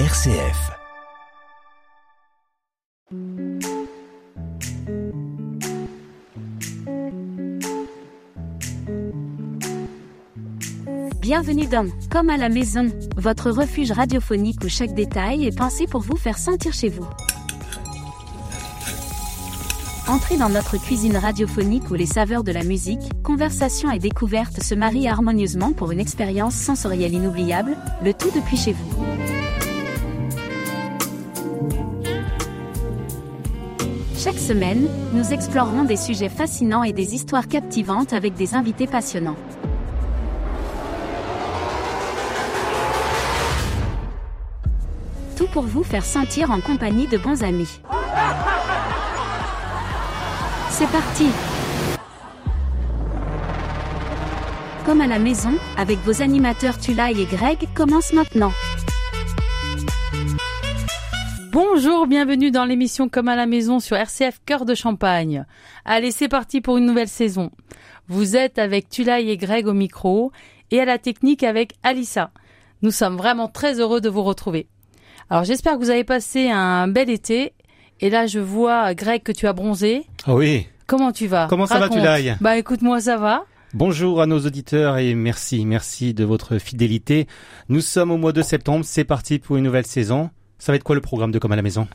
RCF. Bienvenue dans Comme à la maison, votre refuge radiophonique où chaque détail est pensé pour vous faire sentir chez vous. Entrez dans notre cuisine radiophonique où les saveurs de la musique, conversation et découverte se marient harmonieusement pour une expérience sensorielle inoubliable, le tout depuis chez vous. Semaine, nous explorerons des sujets fascinants et des histoires captivantes avec des invités passionnants. Tout pour vous faire sentir en compagnie de bons amis. C'est parti Comme à la maison, avec vos animateurs Tulay et Greg, commence maintenant. Bonjour, bienvenue dans l'émission Comme à la maison sur RCF Cœur de Champagne. Allez, c'est parti pour une nouvelle saison. Vous êtes avec Tulay et Greg au micro et à la technique avec Alissa. Nous sommes vraiment très heureux de vous retrouver. Alors j'espère que vous avez passé un bel été. Et là, je vois, Greg, que tu as bronzé. Ah oui. Comment tu vas? Comment ça va. Tulay Bah écoute, moi ça va. Bonjour à nos auditeurs et merci, merci de votre fidélité. Nous sommes au mois de septembre, c'est parti pour une nouvelle saison. Ça va être quoi le programme de Comme à la maison?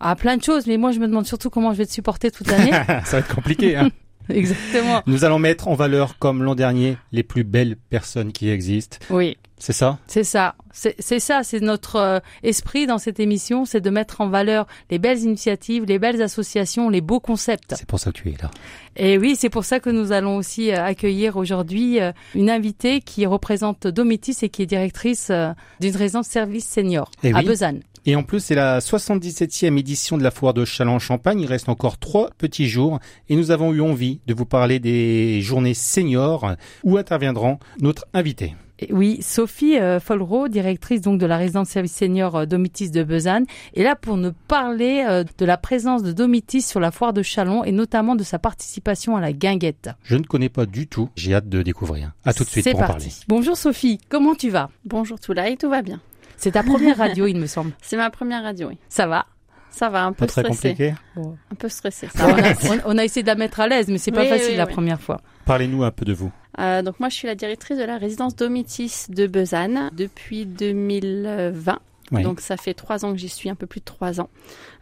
Ah, plein de choses, mais moi je me demande surtout comment je vais te supporter toute l'année. Ça va être compliqué. Hein Exactement. Nous allons mettre en valeur, comme l'an dernier, les plus belles personnes qui existent. Oui, C'est ça? C'est ça. C'est ça, c'est notre euh, esprit dans cette émission, c'est de mettre en valeur les belles initiatives, les belles associations, les beaux concepts. C'est pour ça que tu es là. Et oui, c'est pour ça que nous allons aussi euh, accueillir aujourd'hui euh, une invitée qui représente Domitis et qui est directrice d'une résidence service senior Eh à oui. Besanne. Et en plus, c'est la 77e édition de la foire de Châlons-Champagne. Il reste encore trois petits jours et nous avons eu envie de vous parler des journées seniors où interviendront notre invité. Oui, Sophie euh, Folro, directrice donc de la résidence service senior euh, Domitis de Besanne, est là pour nous parler euh, de la présence de Domitis sur la foire de Chalon et notamment de sa participation à la guinguette. Je ne connais pas du tout. J'ai hâte de découvrir. À tout de suite pour en parti. parler. Bonjour Sophie, comment tu vas? Bonjour Toulaï, tout va bien. C'est ta première radio, il me semble. C'est ma première radio, oui. Ça va? Ça va, un Pas peu très stressé. compliqué? Un peu stressé. on, a, on- on a essayé de la mettre à l'aise, mais c'est pas Oui, facile oui, la oui. première fois. Parlez-nous un peu de vous. Euh, donc moi, je suis la directrice de la résidence Domitis de Besanne depuis 2020. Oui. Donc ça fait trois ans que j'y suis, un peu plus de trois ans.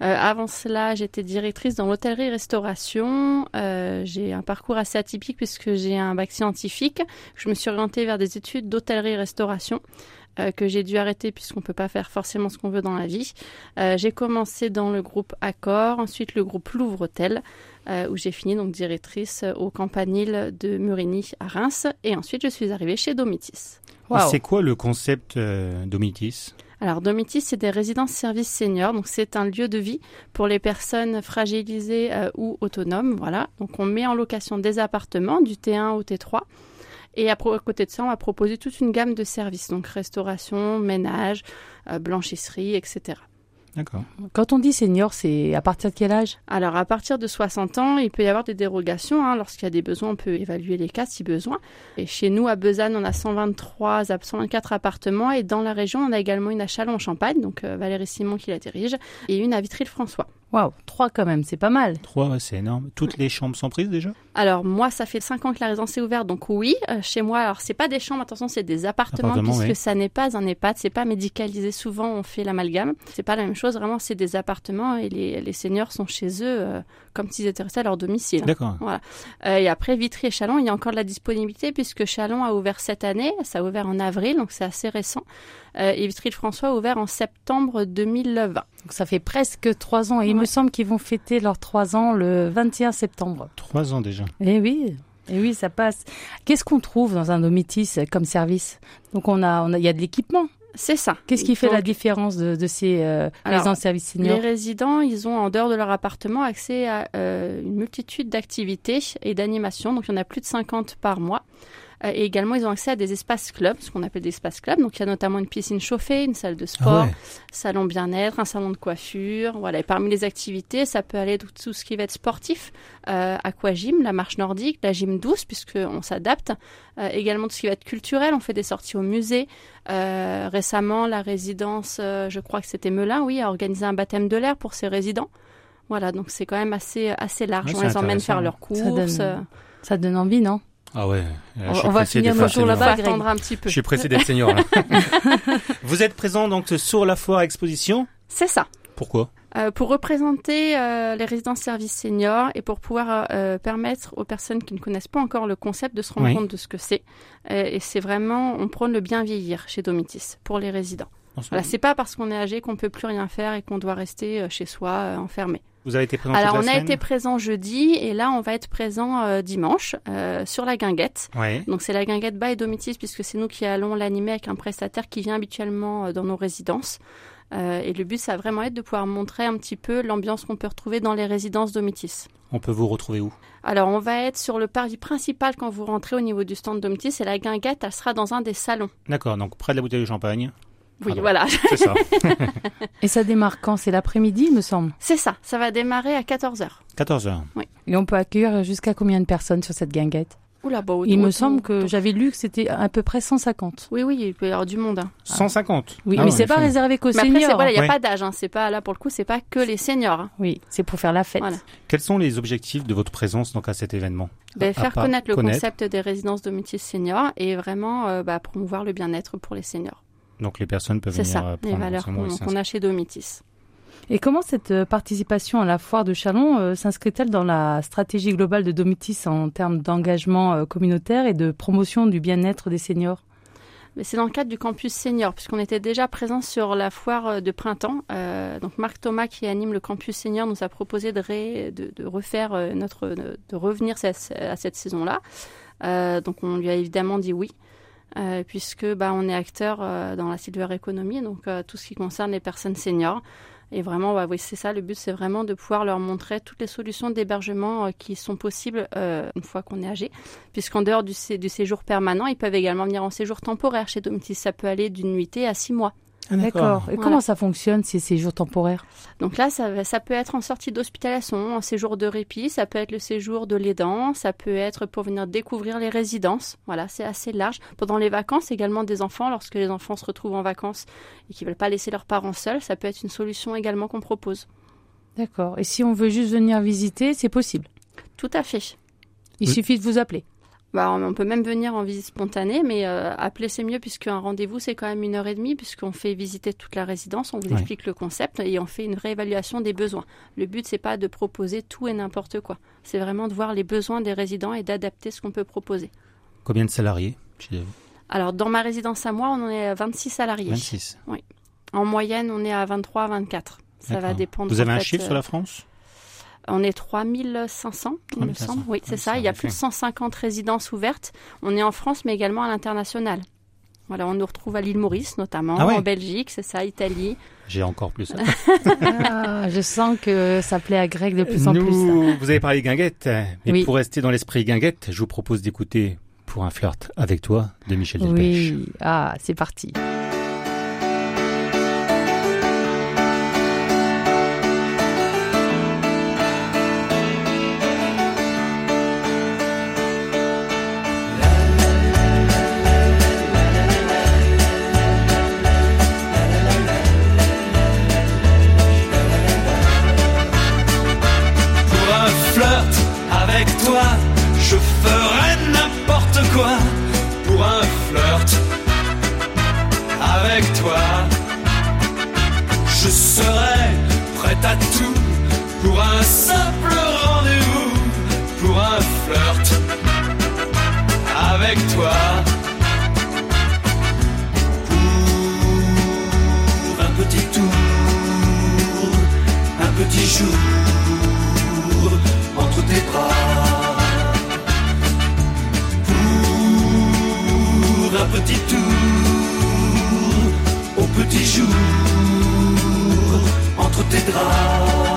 Euh, avant cela, j'étais directrice dans l'hôtellerie-restauration. Euh, j'ai un parcours assez atypique puisque j'ai un bac scientifique. Je me suis orientée vers des études d'hôtellerie-restauration. Euh, que j'ai dû arrêter puisqu'on peut pas faire forcément ce qu'on veut dans la vie. Euh, j'ai commencé dans le groupe Accor, ensuite le groupe Louvre Hôtel, euh, où j'ai fini donc directrice au Campanile de Murigny à Reims, et ensuite je suis arrivée chez Domitis. Waouh. C'est quoi le concept euh, Domitis? Alors Domitis, c'est des résidences services seniors, donc c'est un lieu de vie pour les personnes fragilisées euh, ou autonomes, voilà. Donc on met en location des appartements du T1 au T3. Et à, côté de ça, on va proposer toute une gamme de services, donc restauration, ménage, euh, blanchisserie, etc. D'accord. Quand on dit senior, c'est à partir de quel âge? Alors, à partir de 60 ans, il peut y avoir des dérogations. hein. Lorsqu'il y a des besoins, on peut évaluer les cas si besoin. Et chez nous, à Besanne, on a 123, à 124 appartements. Et dans la région, on a également une à Châlons-en-Champagne, donc euh, Valérie Simon qui la dirige, et une à Vitry-le-François. Waouh, trois quand même, c'est pas mal. Trois, c'est énorme. Toutes les chambres sont prises déjà? Alors, moi, ça fait 5 ans que la résidence est ouverte, donc oui. euh, chez moi, alors, c'est pas des chambres, attention, c'est des appartements, Appartements, puisque oui. ça n'est pas un EHPAD, c'est pas médicalisé. Souvent, on fait l'amalgame. C'est pas la même chose, vraiment, c'est des appartements et les, les seniors sont chez eux euh, comme s'ils étaient restés à leur domicile. D'accord. Euh, et après, Vitry et Chalon, il y a encore de la disponibilité puisque Chalon a ouvert cette année. Ça a ouvert en avril, donc c'est assez récent. Euh, et Vitry-le-François a ouvert en septembre 2020. Donc ça fait presque trois ans et il me semble qu'ils vont fêter leurs trois ans le 21 septembre. Trois ans déjà. Eh oui, eh oui, ça passe. Qu'est-ce qu'on trouve dans un domitis comme service? Donc on a, on a, il y a de l'équipement. C'est ça. Qu'est-ce qui fait Donc, la différence de, de ces euh, Alors, services seniors? Les résidents, ils ont en dehors de leur appartement accès à euh, une multitude d'activités et d'animations. Donc il y en a plus de 50 par mois. Euh, et également, ils ont accès à des espaces clubs, ce qu'on appelle des espaces clubs. Donc, il y a notamment une piscine chauffée, une salle de sport, Ah ouais. salon bien-être, un salon de coiffure. Voilà. Et parmi les activités, ça peut aller de tout ce qui va être sportif, euh, aquagym, la marche nordique, la gym douce, puisqu'on s'adapte. Euh, également tout ce qui va être culturel. On fait des sorties au musée. Euh, récemment, la résidence, euh, je crois que c'était Melun, oui, a organisé un baptême de l'air pour ses résidents. Voilà, donc c'est quand même assez, assez large. Ouais, on les emmène faire leurs Ça donne- courses. Ça donne envie, non? Ah ouais. Là, On- je suis on va finir de nos faire jours là-bas, attendre un petit peu. Je suis pressé d'être senior. là. Vous êtes présent donc sur la foire exposition. C'est ça. Pourquoi Euh, pour représenter euh, les résidences services seniors et pour pouvoir euh, permettre aux personnes qui ne connaissent pas encore le concept de se rendre Oui. compte de ce que c'est. Euh, et c'est vraiment, on prône le bien vieillir chez Domitis pour les résidents. Voilà, c'est pas parce qu'on est âgé qu'on peut plus rien faire et qu'on doit rester euh, chez soi euh, enfermé. Vous avez été présent Alors toute on a semaine été présent jeudi et là on va être présent euh, dimanche euh, sur la guinguette. Ouais. Donc c'est la guinguette by Domitis puisque c'est nous qui allons l'animer avec un prestataire qui vient habituellement euh, dans nos résidences. Et le but ça va vraiment être de pouvoir montrer un petit peu l'ambiance qu'on peut retrouver dans les résidences Domitis. On peut vous retrouver où? Alors on va être sur le parvis principal quand vous rentrez au niveau du stand Domitis et la guinguette elle sera dans un des salons. D'accord, donc près de la bouteille de champagne. Oui Ah voilà, C'est ça. Et ça démarre quand? C'est l'après-midi, il me semble. c'est ça, ça va démarrer à 14h. 14h. Et on peut accueillir jusqu'à combien de personnes sur cette guinguette? Oula, bah, Il me semble que j'avais lu que c'était à peu près 150. Oui, oui, il peut y avoir du monde. hein. 150. Oui, Ah mais c'est pas réservé qu'aux Mais après, c'est- seniors. voilà, il n'y a Ouais. pas d'âge. Hein. C'est pas là pour le coup, c'est pas que les seniors. hein. Oui, c'est pour faire la fête. Voilà. Quels sont les objectifs de votre présence donc à cet événement? Ben, À faire connaître le connaître. concept des résidences domicile seniors et vraiment euh, bah, promouvoir le bien-être pour les seniors. Donc les personnes peuvent C'est venir ça, euh, les prendre valeurs enseignement qu'on a chez Domitis. Et comment cette euh, participation à la foire de Chalon euh, s'inscrit-elle dans la stratégie globale de Domitis en termes d'engagement euh, communautaire et de promotion du bien-être des seniors? C'est dans le cadre du campus senior, puisqu'on était déjà présent sur la foire de printemps. Euh, donc Marc Thomas, qui anime le campus senior, nous a proposé de, ré- de, de refaire notre, de revenir à, à cette saison-là. Euh, donc on lui a évidemment dit oui. Euh, puisque bah, on est acteur euh, dans la silver economy, donc euh, tout ce qui concerne les personnes seniors. Et vraiment, bah, oui, c'est ça, le but, c'est vraiment de pouvoir leur montrer toutes les solutions d'hébergement qui sont possibles une fois qu'on est âgé. Puisqu'en dehors du, du séjour permanent, ils peuvent également venir en séjour temporaire chez Domitis. Ça peut aller d'une nuitée à six mois. Ah, D'accord. Et Voilà. comment ça fonctionne ces séjours temporaires? Donc là, ça, peut être en sortie d'hospitalisation, en séjour de répit, ça peut être le séjour de l'aidant, ça peut être pour venir découvrir les résidences. Voilà, c'est assez large. Pendant les vacances, également des enfants, lorsque les enfants se retrouvent en vacances et qu'ils veulent pas laisser leurs parents seuls, ça peut être une solution également qu'on propose. D'accord. Et si on veut juste venir visiter, c'est possible? Tout à fait. Il Oui. suffit de vous appeler. Bah, on peut même venir en visite spontanée, mais euh, appeler c'est mieux puisqu'un rendez-vous c'est quand même une heure et demie puisqu'on fait visiter toute la résidence, on vous Ouais. explique le concept et on fait une réévaluation des besoins. Le but c'est pas de proposer tout et n'importe quoi, c'est vraiment de voir les besoins des résidents et d'adapter ce qu'on peut proposer. Combien de salariés chez vous? Alors dans ma résidence à moi, on en est à 26 salariés. 26. En moyenne, on est à 23 à 24. Ça va dépendre. Vous avez un fait, chiffre euh, sur la France? On est 3500, il me 3500. semble. Oui, c'est ça. Il y a plus de effet. 150 résidences ouvertes. On est en France, mais également à l'international. Voilà, on nous retrouve à l'île Maurice, notamment, Ah ouais. en Belgique, c'est ça, Italie. J'ai encore plus. Ah, je sens que ça plaît à Greg de plus en Nous, plus. vous avez parlé guinguette, mais Oui. pour rester dans l'esprit guinguette, je vous propose d'écouter Pour un flirt avec toi de Michel Delpech. Oui. Ah, c'est parti. Petit tour au petit jour entre tes draps.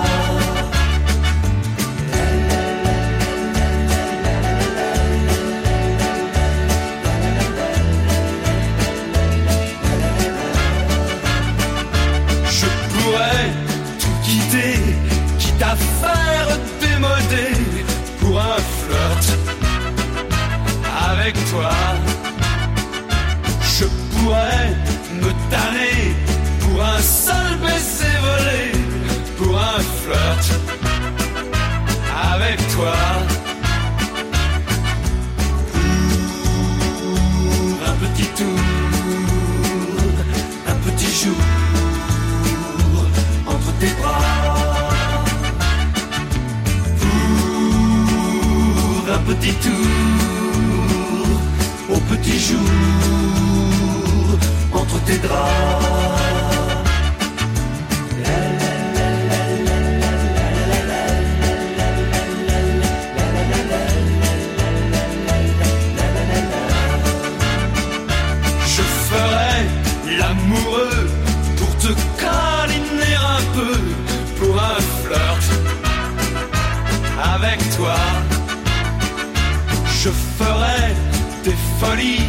Avec toi. Avec toi. Je ferai des folies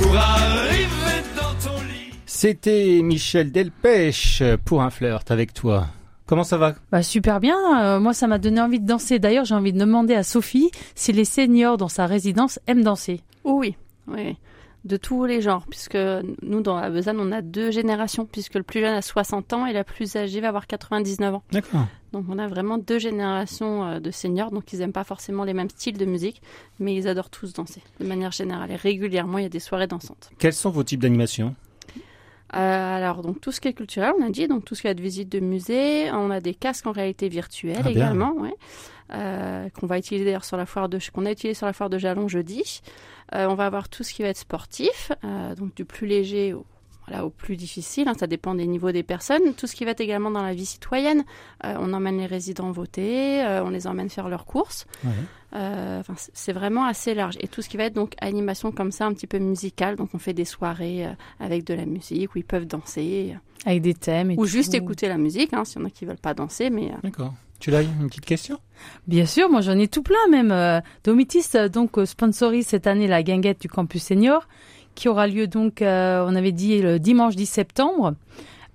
pour arriver dans ton lit. C'était Michel Delpech pour un flirt avec toi. Comment ça va? Bah super bien, euh, moi ça m'a donné envie de danser. D'ailleurs j'ai envie de demander à Sophie si les seniors dans sa résidence aiment danser. Oui, oui. De tous les genres, puisque nous, dans la Besanne, on a deux générations, puisque le plus jeune a 60 ans et la plus âgée va avoir 99 ans. D'accord. Donc on a vraiment deux générations euh, de seniors, donc ils n'aiment pas forcément les mêmes styles de musique, mais ils adorent tous danser, de manière générale. Et régulièrement, il y a des soirées dansantes. Quels sont vos types d'animation? Euh, alors, donc tout ce qui est culturel, on a dit, donc tout ce qui est de visite de musée, on a des casques en réalité virtuelle Ah, également, ouais, euh, qu'on va utiliser d'ailleurs sur la foire de, qu'on a utilisé sur la foire de Jalon jeudi. Euh, on va avoir tout ce qui va être sportif, donc du plus léger au, voilà, au plus difficile, hein, ça dépend des niveaux des personnes. Tout ce qui va être également dans la vie citoyenne, euh, on emmène les résidents voter, euh, on les emmène faire leurs courses. Ouais. Euh, enfin, c'est- vraiment assez large. Et tout ce qui va être donc animation comme ça, un petit peu musicale, donc on fait des soirées euh, avec de la musique où ils peuvent danser, Avec des thèmes et ou juste écouter la musique, hein, s'il y en a qui veulent pas danser, mais euh, D'accord. Tu l'as une petite question? Bien sûr, moi j'en ai tout plein même. Euh, Domitis euh, donc euh, sponsorise cette année la guinguette du campus senior qui aura lieu donc, euh, on avait dit le dimanche 10 septembre.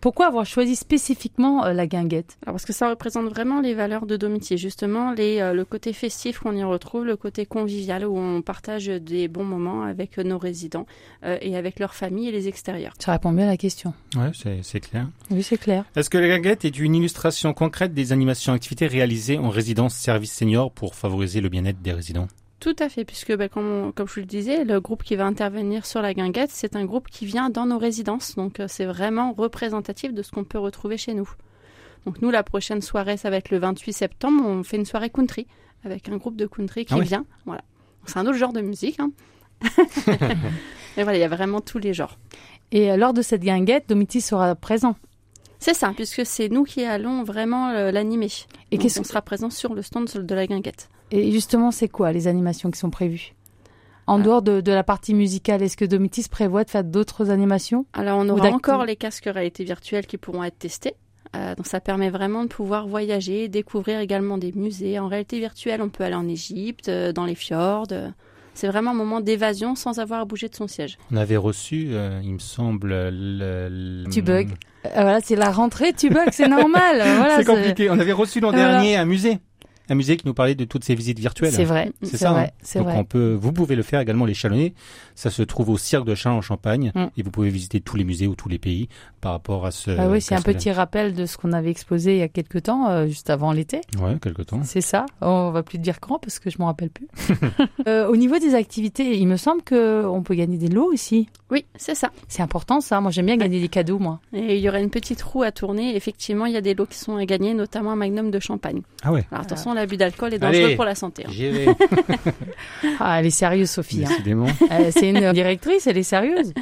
Pourquoi avoir choisi spécifiquement euh, la guinguette? Alors parce que ça représente vraiment les valeurs de Domitier, justement les, euh, le côté festif qu'on y retrouve, le côté convivial où on partage des bons moments avec nos résidents euh, et avec leurs familles et les extérieurs. Ça répond bien à la question. Ouais, c'est c'est clair. Oui, c'est clair. Est-ce que la guinguette est une illustration concrète des animations et activités réalisées en résidence service senior pour favoriser le bien-être des résidents? Tout à fait, puisque bah, comme, on- comme je vous le disais, le groupe qui va intervenir sur la guinguette, c'est un groupe qui vient dans nos résidences, donc euh, c'est vraiment représentatif de ce qu'on peut retrouver chez nous. Donc nous, la prochaine soirée, ça va être le 28 septembre, on fait une soirée country avec un groupe de country qui Ah ouais. vient. Voilà. C'est un autre genre de musique. Hein. Mais voilà, il y a vraiment tous les genres. Et euh, lors de cette guinguette, Domitis sera présent. C'est ça, puisque c'est nous qui allons vraiment euh, l'animer. Et Donc, qu'est-ce on sera présent sur le stand de la guinguette. Et justement, c'est quoi les animations qui sont prévues? En Ah. dehors de, de la partie musicale, est-ce que Domitis prévoit de faire d'autres animations? Alors, on aura encore les casques réalité virtuelle qui pourront être testés. Euh, donc, ça permet vraiment de pouvoir voyager, découvrir également des musées. En réalité virtuelle, on peut aller en Égypte, euh, dans les fjords. euh. C'est vraiment un moment d'évasion sans avoir à bouger de son siège. On avait reçu, euh, il me semble, le... le- Tu bugs. Euh, Voilà, c'est la rentrée, tu bugs, c'est normal. euh, Voilà, c'est compliqué. On avait reçu l'an Voilà. dernier un musée. Un musée qui nous parlait de toutes ces visites virtuelles. C'est vrai, C'est c'est ça, vrai, hein. c'est Donc vrai. on peut, vous pouvez le faire également les Chalonnais. Ça se trouve au Cirque de Chalon en Champagne Mm. et vous pouvez visiter tous les musées ou tous les pays par rapport à ce. Ah oui, c'est un petit rappel de ce qu'on avait exposé il y a quelques temps, euh, juste avant l'été. Ouais, quelque temps. C'est ça. On va plus te dire quand parce que je m'en rappelle plus. Euh, au niveau des activités, il me semble que on peut gagner des lots ici. Oui, c'est ça. C'est important ça. Moi, j'aime bien gagner des cadeaux, moi. Et il y aura une petite roue à tourner. Effectivement, il y a des lots qui sont à gagner, notamment un magnum de champagne. Ah ouais. Alors attention, l'abus d'alcool est dangereux Allez. pour la santé. hein. J'y vais. Ah, elle est sérieuse, Sophie. hein. Euh, c'est une directrice, elle est sérieuse.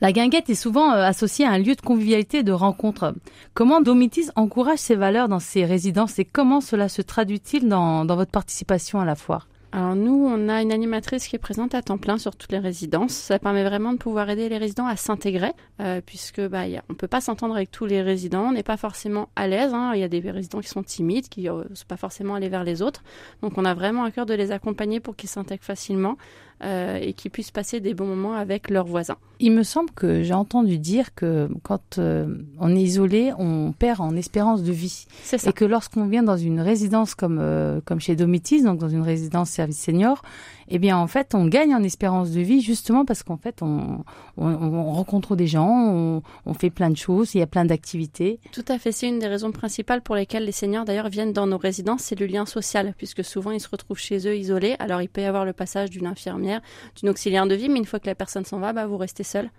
La guinguette est souvent euh, associée à un lieu de convivialité et de rencontre. Comment Domitis encourage ces valeurs dans ses résidences et comment cela se traduit-il dans, dans votre participation à la foire? Alors nous, on a une animatrice qui est présente à temps plein sur toutes les résidences. Ça permet vraiment de pouvoir aider les résidents à s'intégrer, euh, puisque bah, on peut pas s'entendre avec tous les résidents, on n'est pas forcément à l'aise. hein. Il y a des résidents qui sont timides, qui ne sont pas forcément allés vers les autres. Donc on a vraiment à cœur de les accompagner pour qu'ils s'intègrent facilement euh, et qu'ils puissent passer des bons moments avec leurs voisins. Il me semble que j'ai entendu dire que quand euh, on est isolé, on perd en espérance de vie. C'est ça. Et que lorsqu'on vient dans une résidence comme, euh, comme chez Domitis, donc dans une résidence service senior, eh bien en fait on gagne en espérance de vie justement parce qu'en fait on, on, on rencontre des gens, on, on, fait plein de choses, il y a plein d'activités. Tout à fait, c'est une des raisons principales pour lesquelles les seniors d'ailleurs viennent dans nos résidences, c'est le lien social, puisque souvent ils se retrouvent chez eux isolés. Alors il peut y avoir le passage d'une infirmière, d'une auxiliaire de vie, mais une fois que la personne s'en va, bah, vous restez seul.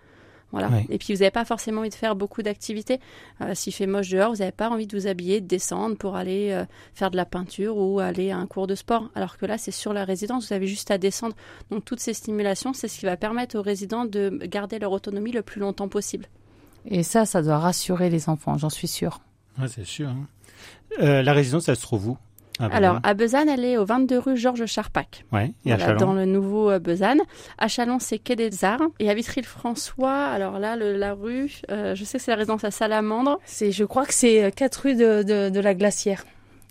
Voilà. Et puis vous n'avez pas forcément envie de faire beaucoup d'activités. Euh, S'il fait moche dehors, vous n'avez pas envie de vous habiller, de descendre pour aller euh, faire de la peinture ou aller à un cours de sport. Alors que là, c'est sur la résidence, vous avez juste à descendre. Donc toutes ces stimulations, c'est ce qui va permettre aux résidents de garder leur autonomie le plus longtemps possible. Et ça, ça doit rassurer les enfants, j'en suis sûre. Ouais, c'est sûr. Hein. Euh, la résidence, elle se trouve où? À Alors, à Besanne, elle est au 22 rue Georges Charpac. Ouais, et à voilà, Chalon Dans le nouveau euh, Besanne. À Chalon, c'est Quai des Arts. Et à Vitry-le-François, alors là, le, la rue, euh, je sais que c'est la résidence à Salamandre. C'est, je crois que c'est 4 rue de, de, de la Glacière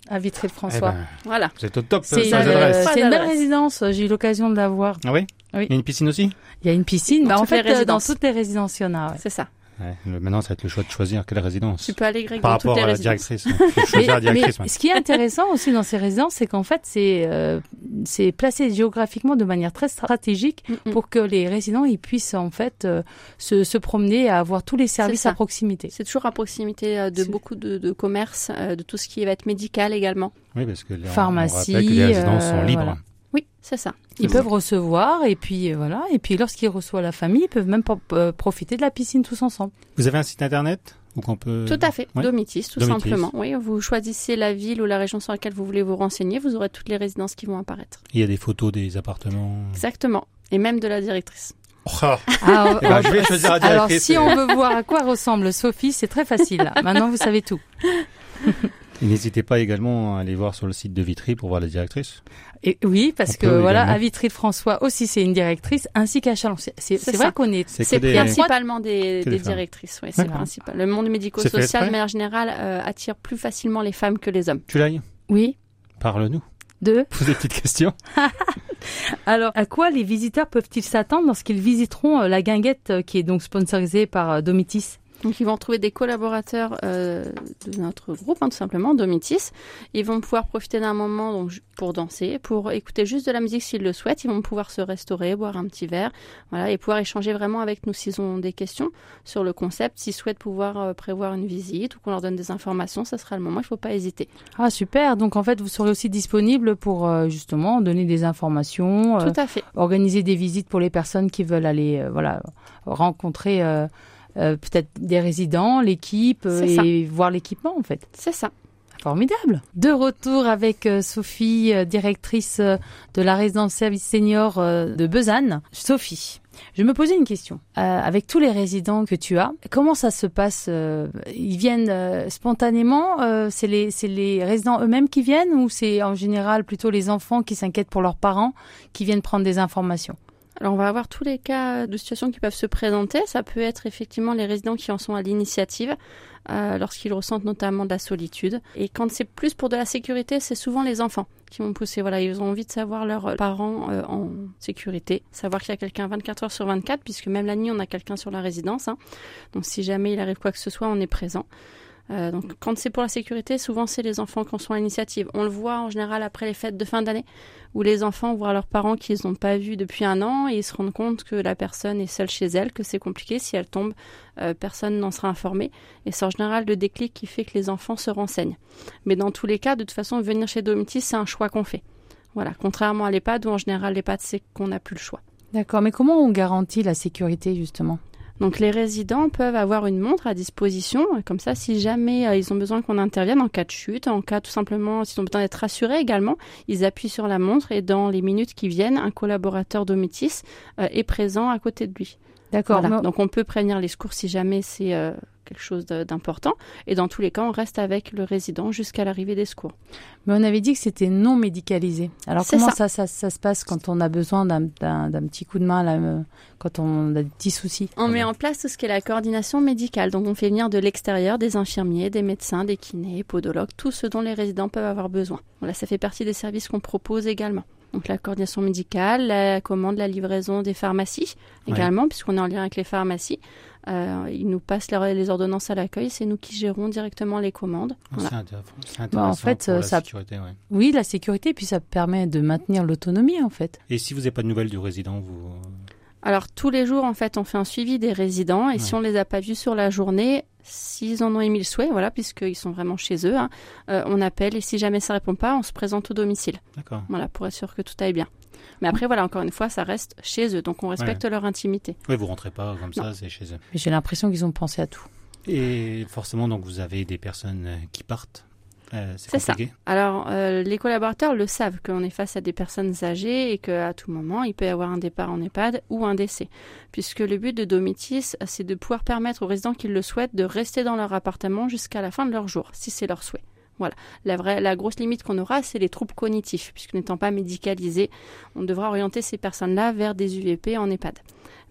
à Vitry-le-François. Eh ben, Voilà. vous êtes au top. C'est, euh, une belle résidence, j'ai eu l'occasion de la voir. Ah oui Oui. Il y a une piscine aussi Il y a une piscine, bah, en fait, euh, dans toutes les résidences, il y en a. ouais. C'est ça. Ouais, Maintenant, ça va être le choix de choisir quelle résidence. Tu peux aller, Greg, Par dans toutes rapport les à la résidences. directrice. Il faut choisir la Mais, directrice. mais ouais. ce qui est intéressant aussi dans ces résidences, c'est qu'en fait, c'est euh, c'est placé géographiquement de manière très stratégique Mm, mm. pour que les résidents ils puissent en fait euh, se, se promener et avoir tous les services ça. à proximité. C'est toujours à proximité euh, de C'est- beaucoup de, de commerces, euh, de tout ce qui va être médical également. Oui, parce que les- on- Pharmacie, on rappelle que les résidences euh, sont libres. voilà. Oui, c'est ça. Ils peuvent recevoir et puis euh, voilà et puis lorsqu'ils reçoivent la famille, ils peuvent même euh, profiter de la piscine tous ensemble. Vous avez un site internet où qu'on peut. Tout à fait, Ouais. Domitis, tout Domitis. simplement. Oui, vous choisissez la ville ou la région sur laquelle vous voulez vous renseigner, vous aurez toutes les résidences qui vont apparaître. Il y a des photos des appartements. Exactement. Et même de la directrice. Oh, Ah, Eh ben, je vais choisir la Alors directrice. si on veut voir à quoi ressemble Sophie, c'est très facile. Maintenant vous savez tout. Et N'hésitez pas également à aller voir sur le site de Vitry pour voir la directrice. Et oui, parce On que voilà, également. à Vitry-François aussi, c'est une directrice, ainsi qu'à Chalon. C'est vrai ça. qu'on est. C'est des. principalement des, directrices, oui, c'est principal. Le monde médico-social, de manière générale, euh, attire plus facilement les femmes que les hommes. Tu l'as Oui. Parle-nous. Deux. Pose des petites questions. Alors, à quoi les visiteurs peuvent-ils s'attendre lorsqu'ils visiteront euh, la guinguette euh, qui est donc sponsorisée par Domitis? Donc ils vont trouver des collaborateurs euh, de notre groupe, hein, tout simplement, Domitis. Ils vont pouvoir profiter d'un moment donc, pour danser, pour écouter juste de la musique s'ils le souhaitent. Ils vont pouvoir se restaurer, boire un petit verre, voilà, et pouvoir échanger vraiment avec nous s'ils ont des questions sur le concept. S'ils souhaitent pouvoir euh, prévoir une visite ou qu'on leur donne des informations, ça sera le moment. Il ne faut pas hésiter. Ah super. Donc en fait, vous serez aussi disponible pour euh, justement donner des informations, Tout à fait. organiser des visites pour les personnes qui veulent aller, voilà, rencontrer euh, peut-être des résidents, l'équipe euh, ça. et voir l'équipement en fait. C'est ça. Formidable. De retour avec euh, Sophie, directrice de la résidence service senior de Besanne. Sophie, je me posais une question. Euh, avec tous les résidents que tu as, comment ça se passe euh, Ils viennent euh, spontanément C'est les, c'est les résidents eux-mêmes qui viennent ou c'est en général plutôt les enfants qui s'inquiètent pour leurs parents qui viennent prendre des informations? Alors on va avoir tous les cas de situations qui peuvent se présenter. Ça peut être effectivement les résidents qui en sont à l'initiative, euh, lorsqu'ils ressentent notamment de la solitude. Et quand c'est plus pour de la sécurité, c'est souvent les enfants qui vont pousser. Voilà, ils ont envie de savoir leurs parents euh, en sécurité, savoir qu'il y a quelqu'un 24 heures sur 24, puisque même la nuit on a quelqu'un sur la résidence. hein. Donc si jamais il arrive quoi que ce soit, on est présent. Euh, donc quand c'est pour la sécurité, souvent c'est les enfants qui en sont à l'initiative. On le voit en général après les fêtes de fin d'année où les enfants voient leurs parents qu'ils n'ont pas vus depuis un an et ils se rendent compte que la personne est seule chez elle, que c'est compliqué. Si elle tombe, euh, personne n'en sera informé. Et c'est en général le déclic qui fait que les enfants se renseignent. Mais dans tous les cas, de toute façon, venir chez Domitis, c'est un choix qu'on fait. Voilà, contrairement à l'EHPAD où en général l'EHPAD, c'est qu'on n'a plus le choix. D'accord, mais comment on garantit la sécurité justement? Donc les résidents peuvent avoir une montre à disposition, comme ça si jamais euh, ils ont besoin qu'on intervienne en cas de chute, en cas tout simplement s'ils ont besoin d'être rassurés également, ils appuient sur la montre et dans les minutes qui viennent, un collaborateur d'Omitis euh, est présent à côté de lui. D'accord. Voilà. Donc on peut prévenir les secours si jamais c'est euh, quelque chose d'important et dans tous les cas on reste avec le résident jusqu'à l'arrivée des secours. Mais on avait dit que c'était non médicalisé. Alors comment ça. ça. Ça, ça, se passe quand on a besoin d'un, petit coup de main, là, euh, quand on a des petits soucis? On met en place tout ce qui est la coordination médicale. Donc, on fait venir de l'extérieur des infirmiers, des médecins, des kinés, podologues, tout ce dont les résidents peuvent avoir besoin. Voilà, ça fait partie des services qu'on propose également. Donc, la coordination médicale, la commande, la livraison des pharmacies Ouais. également, puisqu'on est en lien avec les pharmacies. Euh, ils nous passent les, les ordonnances à l'accueil, c'est nous qui gérons directement les commandes. Voilà. C'est Bah, intéressant en fait, pour la ça- sécurité, ouais. Oui, la sécurité, puis ça permet de maintenir l'autonomie en fait. Et si vous n'avez pas de nouvelles du résident, vous... Alors tous les jours, en fait, on fait un suivi des résidents et si on les a pas vus sur la journée, s'ils en ont émis le souhait, voilà, puisqu'ils sont vraiment chez eux, hein, euh, on appelle et si jamais ça répond pas, on se présente au domicile. D'accord. Voilà, pour être sûr que tout aille bien. Mais après, voilà, encore une fois, ça reste chez eux, donc on respecte leur intimité. Oui, vous rentrez pas comme ça, c'est chez eux. Mais J'ai l'impression qu'ils ont pensé à tout. Et forcément, donc, vous avez des personnes euh, qui partent. Euh, c'est ça. Alors, euh, les collaborateurs le savent qu'on est face à des personnes âgées et qu'à tout moment, il peut y avoir un départ en EHPAD ou un décès. Puisque le but de Domitis, c'est de pouvoir permettre aux résidents qui le souhaitent de rester dans leur appartement jusqu'à la fin de leur jour, si c'est leur souhait. Voilà. La, vraie, la grosse limite qu'on aura, c'est les troubles cognitifs, puisque n'étant pas médicalisés, on devra orienter ces personnes-là vers des UVP en EHPAD.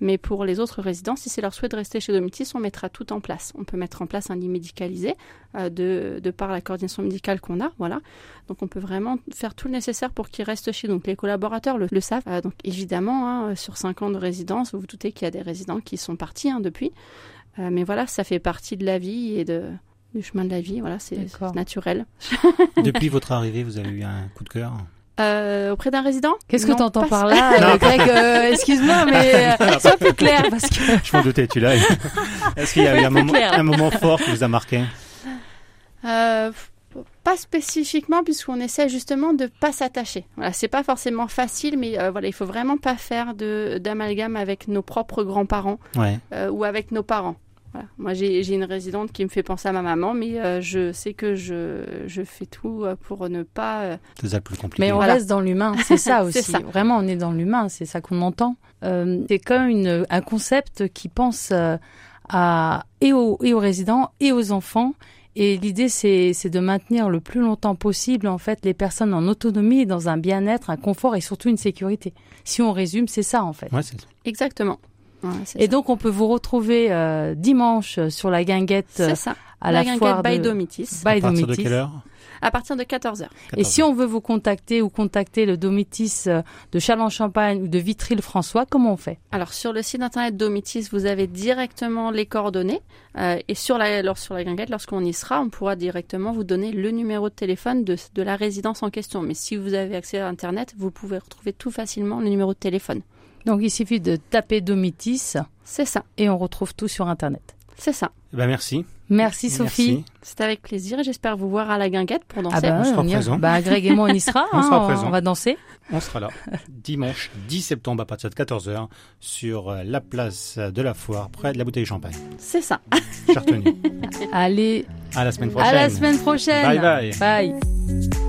Mais pour les autres résidents, si c'est leur souhait de rester chez Domitis, on mettra tout en place. On peut mettre en place un lit médicalisé euh, de, de par la coordination médicale qu'on a, voilà. Donc on peut vraiment faire tout le nécessaire pour qu'ils restent chez nous. Les collaborateurs le, savent. Euh, donc évidemment, hein, sur cinq ans de résidence, vous vous doutez qu'il y a des résidents qui sont partis hein, depuis. Euh, mais voilà, ça fait partie de la vie et de, du chemin de la vie. Voilà, c'est naturel. Depuis votre arrivée, vous avez eu un coup de cœur Euh, auprès d'un résident? Qu'est-ce que tu entends pas- par là, euh. Greg euh, Excuse-moi, mais euh, sois plus clair parce que Je m'en doutais, tu l'as. Est-ce qu'il y a eu un moment, clair. un moment fort qui vous a marqué? Euh, pas spécifiquement puisqu'on essaie justement de pas s'attacher. Voilà, c'est pas forcément facile, mais euh, voilà, il faut vraiment pas faire de d'amalgame avec nos propres grands-parents Ouais. euh, ou avec nos parents. Voilà. Moi, j'ai une résidente qui me fait penser à ma maman, mais euh, je sais que je, je fais tout euh, pour ne pas. euh, C'est ça le plus compliqué. Mais on Voilà. reste dans l'humain, c'est ça aussi. ça. Vraiment, on est dans l'humain, c'est ça qu'on entend. Euh, c'est comme une, un concept qui pense à et aux, et aux résidents et aux enfants. Et l'idée, c'est de maintenir le plus longtemps possible en fait les personnes en autonomie, dans un bien-être, un confort et surtout une sécurité. Si on résume, c'est ça en fait. Ouais, c'est Exactement. Et ça. donc, on peut vous retrouver euh, dimanche euh, sur la guinguette euh, c'est ça. à la la, guinguette foire by de Domitis. by À partir de Domitis. quelle heure? À partir de 14h. Et si on veut vous contacter ou contacter le Domitis de Châlons-Champagne ou de Vitry-le-François, comment on fait? Alors sur le site internet Domitis, vous avez directement les coordonnées euh, et sur la alors, sur la guinguette, lorsqu'on y sera, on pourra directement vous donner le numéro de téléphone de, de la résidence en question. Mais si vous avez accès à internet, vous pouvez retrouver tout facilement le numéro de téléphone. Donc il suffit de taper Domitis C'est ça, et on retrouve tout sur Internet. c'est ça. Eh ben, merci. Merci Sophie. C'est avec plaisir et j'espère vous voir à la guinguette pour danser. Ah bah, On sera y- présent. bah, Greg et moi on y sera, On hein, sera présent. on va danser. On sera là dimanche 10 septembre à partir de 14h sur euh, la place de la foire près de la bouteille de champagne. C'est ça. J'ai retenu. Allez, À la semaine prochaine. à la semaine prochaine. Bye bye. Bye.